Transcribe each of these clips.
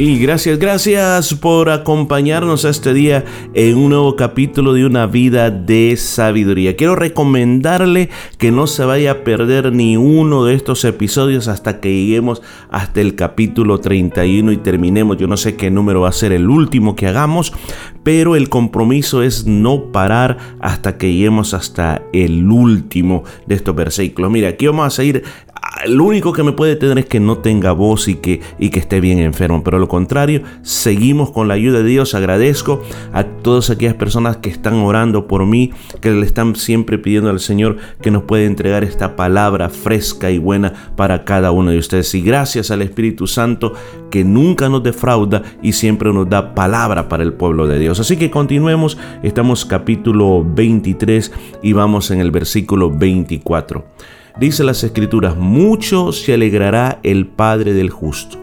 Y gracias, gracias por acompañarnos este día en un nuevo capítulo de una vida de sabiduría. Quiero recomendarle que no se vaya a perder ni uno de estos episodios hasta que lleguemos hasta el capítulo 31 y terminemos. Yo no sé qué número va a ser el último que hagamos, pero el compromiso es no parar hasta que lleguemos hasta el último de estos versículos. Mira, aquí vamos a seguir lo único que me puede tener es que no tenga voz y que, y que esté bien enfermo. Pero lo contrario, seguimos con la ayuda de Dios. Agradezco a todas aquellas personas que están orando por mí, que le están siempre pidiendo al Señor que nos pueda entregar esta palabra fresca y buena para cada uno de ustedes. Y gracias al Espíritu Santo que nunca nos defrauda y siempre nos da palabra para el pueblo de Dios. Así que continuemos. Estamos capítulo 23 y vamos en el versículo 24. Dice las escrituras, mucho se alegrará el Padre del justo,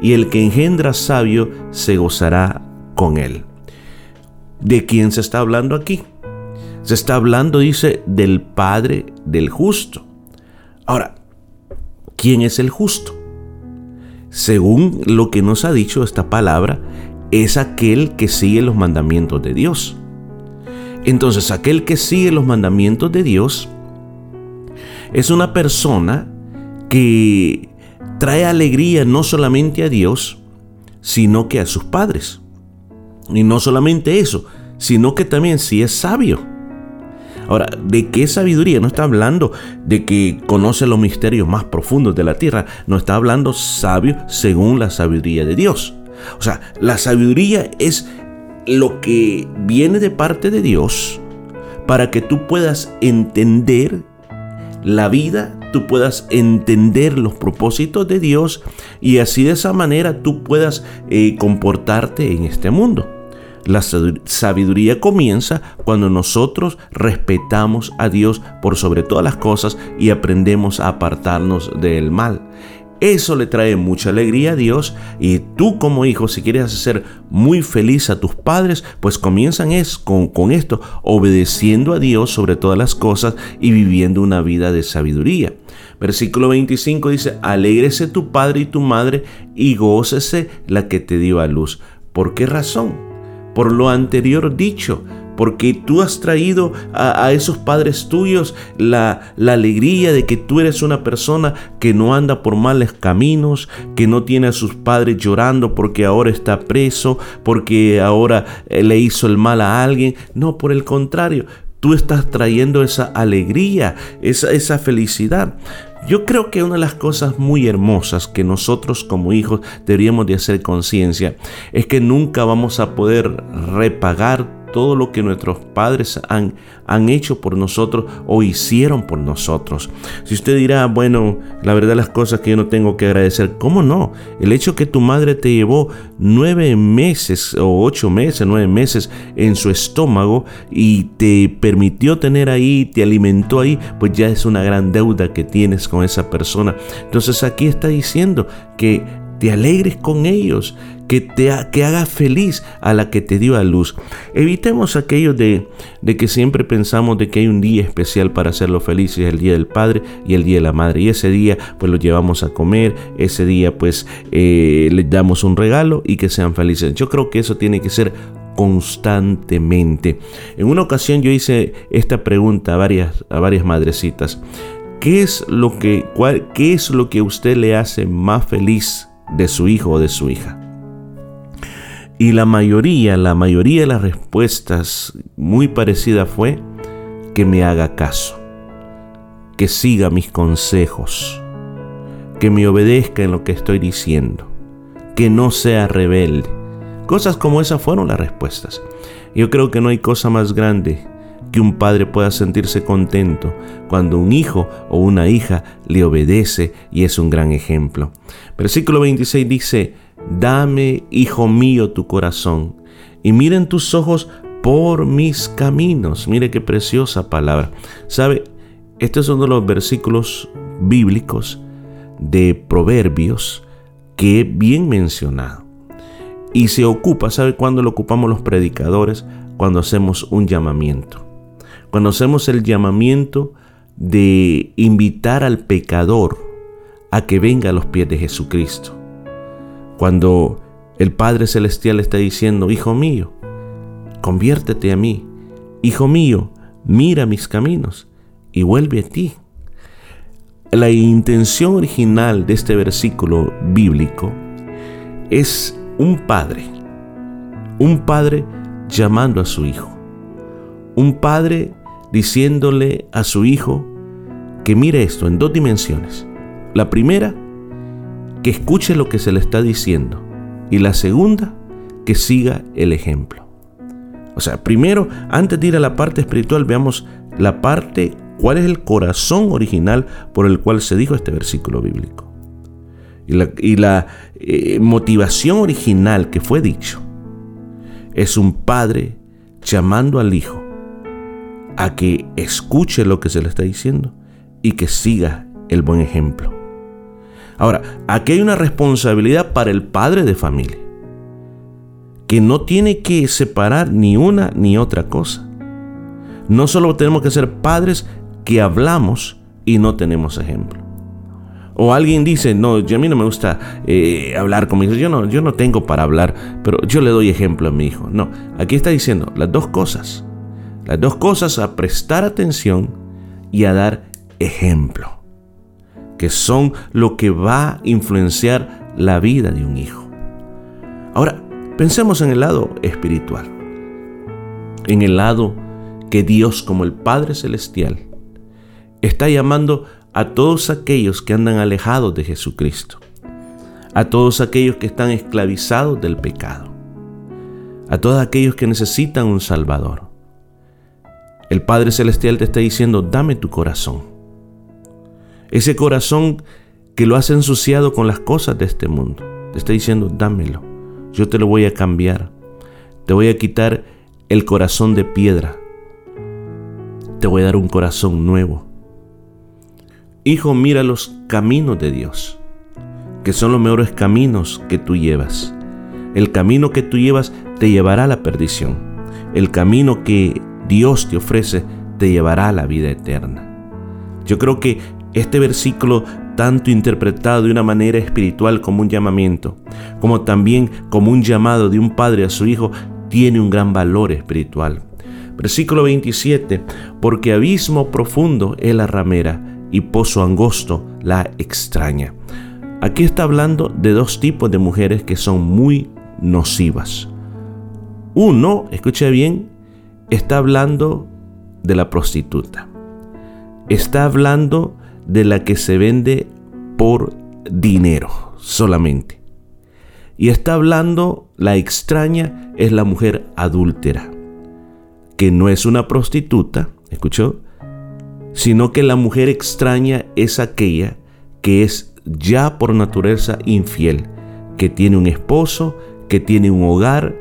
y el que engendra sabio se gozará con él. ¿De quién se está hablando aquí? Se está hablando, dice, del Padre del justo. Ahora, ¿quién es el justo? Según lo que nos ha dicho esta palabra, es aquel que sigue los mandamientos de Dios. Entonces, aquel que sigue los mandamientos de Dios es una persona que trae alegría no solamente a Dios, sino que a sus padres. Y no solamente eso, sino que también si es sabio. Ahora, ¿de qué sabiduría? No está hablando de que conoce los misterios más profundos de la tierra, no está hablando sabio según la sabiduría de Dios. O sea, la sabiduría es lo que viene de parte de Dios para que tú puedas entender la vida, tú puedas entender los propósitos de Dios y así de esa manera tú puedas eh, comportarte en este mundo. La sabiduría comienza cuando nosotros respetamos a Dios por sobre todas las cosas y aprendemos a apartarnos del mal. Eso le trae mucha alegría a Dios y tú como hijo, si quieres hacer muy feliz a tus padres, pues comienzan es con, con esto, obedeciendo a Dios sobre todas las cosas y viviendo una vida de sabiduría. Versículo 25 dice, alégrese tu padre y tu madre y gócese la que te dio a luz. ¿Por qué razón? Por lo anterior dicho, porque tú has traído a, esos padres tuyos la, alegría de que tú eres una persona que no anda por males caminos, que no tiene a sus padres llorando porque ahora está preso, porque ahora eh, le hizo el mal a alguien. No, por el contrario, tú estás trayendo esa alegría, esa, esa felicidad. Yo creo que una de las cosas muy hermosas que nosotros como hijos deberíamos de hacer conciencia es que nunca vamos a poder repagar todo lo que nuestros padres han, han hecho por nosotros o hicieron por nosotros. Si usted dirá, bueno, la verdad las cosas que yo no tengo que agradecer, ¿cómo no? El hecho que tu madre te llevó nueve meses o ocho meses, nueve meses en su estómago y te permitió tener ahí, te alimentó ahí, pues ya es una gran deuda que tienes con esa persona. Entonces aquí está diciendo que te alegres con ellos, que te que haga feliz a la que te dio a luz. Evitemos aquello de, de, que siempre pensamos de que hay un día especial para hacerlo feliz, el día del padre y el día de la madre. Y ese día pues lo llevamos a comer, ese día pues eh, damos un regalo y que sean felices. Yo creo que eso tiene que ser constantemente. En una ocasión yo hice esta pregunta a varias, a varias madrecitas. ¿Qué es, lo que, cuál, ¿Qué es lo que usted le hace más feliz de su hijo o de su hija? Y la mayoría, la mayoría de las respuestas muy parecida fue que me haga caso, que siga mis consejos, que me obedezca en lo que estoy diciendo, que no sea rebelde. Cosas como esas fueron las respuestas. Yo creo que no hay cosa más grande que un padre pueda sentirse contento cuando un hijo o una hija le obedece y es un gran ejemplo. Versículo 26 dice, Dame, hijo mío, tu corazón, y miren tus ojos por mis caminos. Mire qué preciosa palabra. ¿Sabe? Este es uno de los versículos bíblicos de Proverbios que es bien mencionado. Y se ocupa, ¿sabe cuándo lo ocupamos los predicadores? Cuando hacemos un llamamiento. Cuando hacemos el llamamiento de invitar al pecador a que venga a los pies de Jesucristo. Cuando el Padre Celestial está diciendo, Hijo mío, conviértete a mí. Hijo mío, mira mis caminos y vuelve a ti. La intención original de este versículo bíblico es un padre, un padre llamando a su hijo, un padre diciéndole a su hijo que mire esto en dos dimensiones. La primera, que escuche lo que se le está diciendo y la segunda, que siga el ejemplo. O sea, primero, antes de ir a la parte espiritual, veamos la parte, cuál es el corazón original por el cual se dijo este versículo bíblico. Y la, eh, motivación original que fue dicho es un padre llamando al hijo a que escuche lo que se le está diciendo y que siga el buen ejemplo. Ahora, aquí hay una responsabilidad para el padre de familia que no tiene que separar ni una ni otra cosa. No solo tenemos que ser padres que hablamos y no tenemos ejemplo. O alguien dice, no, yo a mí no me gusta eh, hablar con mi hijo, yo no, yo no tengo para hablar, pero yo le doy ejemplo a mi hijo. No, aquí está diciendo las dos cosas. Las dos cosas a prestar atención y a dar ejemplo, que son lo que va a influenciar la vida de un hijo. Ahora, Pensemos en el lado espiritual, en el lado que Dios como el Padre Celestial está llamando a todos aquellos que andan alejados de Jesucristo, a todos aquellos que están esclavizados del pecado, a todos aquellos que necesitan un Salvador. El Padre Celestial te está diciendo, dame tu corazón. Ese corazón que lo has ensuciado con las cosas de este mundo. Te está diciendo, dámelo yo te lo voy a cambiar. Te voy a quitar el corazón de piedra. Te voy a dar un corazón nuevo. Hijo, mira los caminos de Dios, que son los mejores caminos que tú llevas. El camino que tú llevas te llevará a la perdición. El camino que Dios te ofrece te llevará a la vida eterna. Yo creo que este versículo tanto interpretado de una manera espiritual como un llamamiento, como también como un llamado de un padre a su hijo, tiene un gran valor espiritual. Versículo 27, porque abismo profundo es la ramera y pozo angosto la extraña. Aquí está hablando de dos tipos de mujeres que son muy nocivas. Uno, escucha bien, está hablando de la prostituta. Está hablando de la que se vende por dinero solamente. Y está hablando, la extraña es la mujer adúltera, que no es una prostituta, ¿escuchó? Sino que la mujer extraña es aquella que es ya por naturaleza infiel, que tiene un esposo, que tiene un hogar,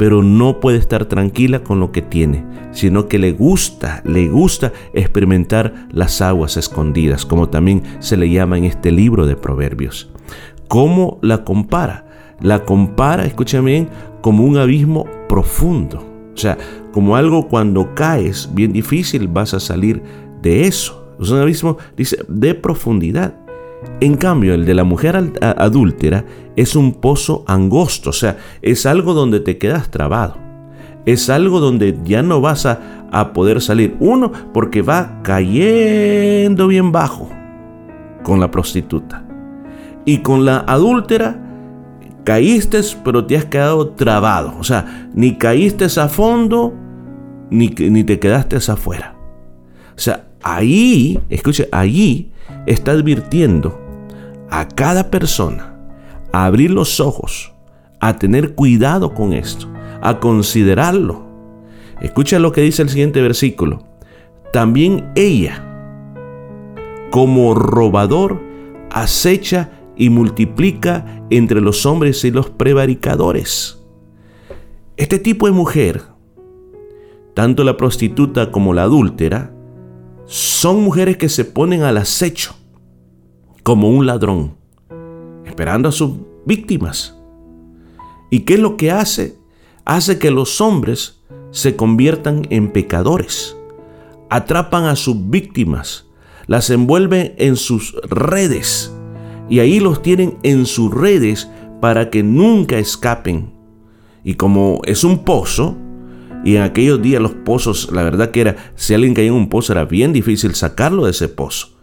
pero no puede estar tranquila con lo que tiene, sino que le gusta, le gusta experimentar las aguas escondidas, como también se le llama en este libro de Proverbios. ¿Cómo la compara? La compara, escúchame bien, como un abismo profundo. O sea, como algo cuando caes, bien difícil vas a salir de eso. Es un abismo, dice, de profundidad. En cambio, el de la mujer adúltera es un pozo angosto, o sea, es algo donde te quedas trabado. Es algo donde ya no vas a, poder salir. Uno, porque va cayendo bien bajo con la prostituta. Y con la adúltera, caíste, pero te has quedado trabado. O sea, ni caíste a fondo, ni, ni te quedaste afuera. O sea, ahí, escuche, allí está advirtiendo a cada persona a abrir los ojos, a tener cuidado con esto, a considerarlo. Escucha lo que dice el siguiente versículo. También ella, como robador, acecha y multiplica entre los hombres y los prevaricadores. Este tipo de mujer, tanto la prostituta como la adúltera, son mujeres que se ponen al acecho como un ladrón, esperando a sus víctimas. ¿Y qué es lo que hace? Hace que los hombres se conviertan en pecadores. Atrapan a sus víctimas, las envuelven en sus redes y ahí los tienen en sus redes para que nunca escapen. Y como es un pozo, y en aquellos días los pozos, la verdad que era, si alguien caía en un pozo era bien difícil sacarlo de ese pozo.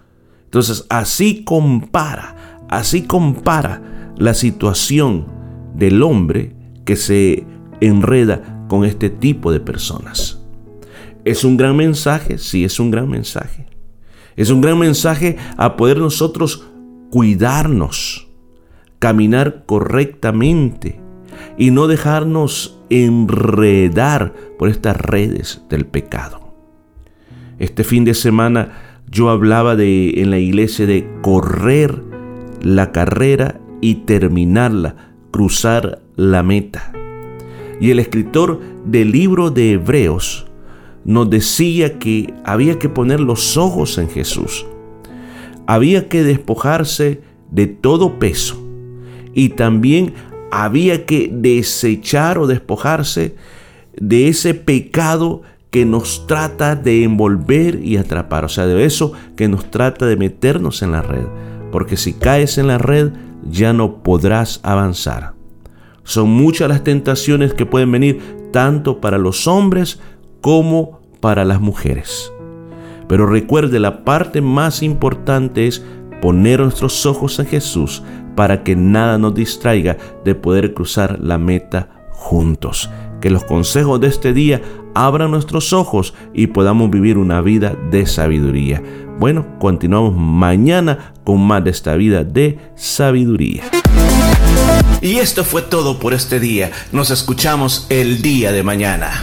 Entonces así compara, así compara la situación del hombre que se enreda con este tipo de personas. ¿Es un gran mensaje? Sí, es un gran mensaje. Es un gran mensaje a poder nosotros cuidarnos, caminar correctamente y no dejarnos enredar por estas redes del pecado. Este fin de semana yo hablaba de en la iglesia de correr la carrera y terminarla, cruzar la meta. Y el escritor del libro de Hebreos nos decía que había que poner los ojos en Jesús. Había que despojarse de todo peso y también había que desechar o despojarse de ese pecado que nos trata de envolver y atrapar, o sea, de eso que nos trata de meternos en la red, porque si caes en la red ya no podrás avanzar. Son muchas las tentaciones que pueden venir tanto para los hombres como para las mujeres. Pero recuerde, la parte más importante es poner nuestros ojos en Jesús para que nada nos distraiga de poder cruzar la meta juntos. Que los consejos de este día abran nuestros ojos y podamos vivir una vida de sabiduría. Bueno, continuamos mañana con más de esta vida de sabiduría. Y esto fue todo por este día. Nos escuchamos el día de mañana.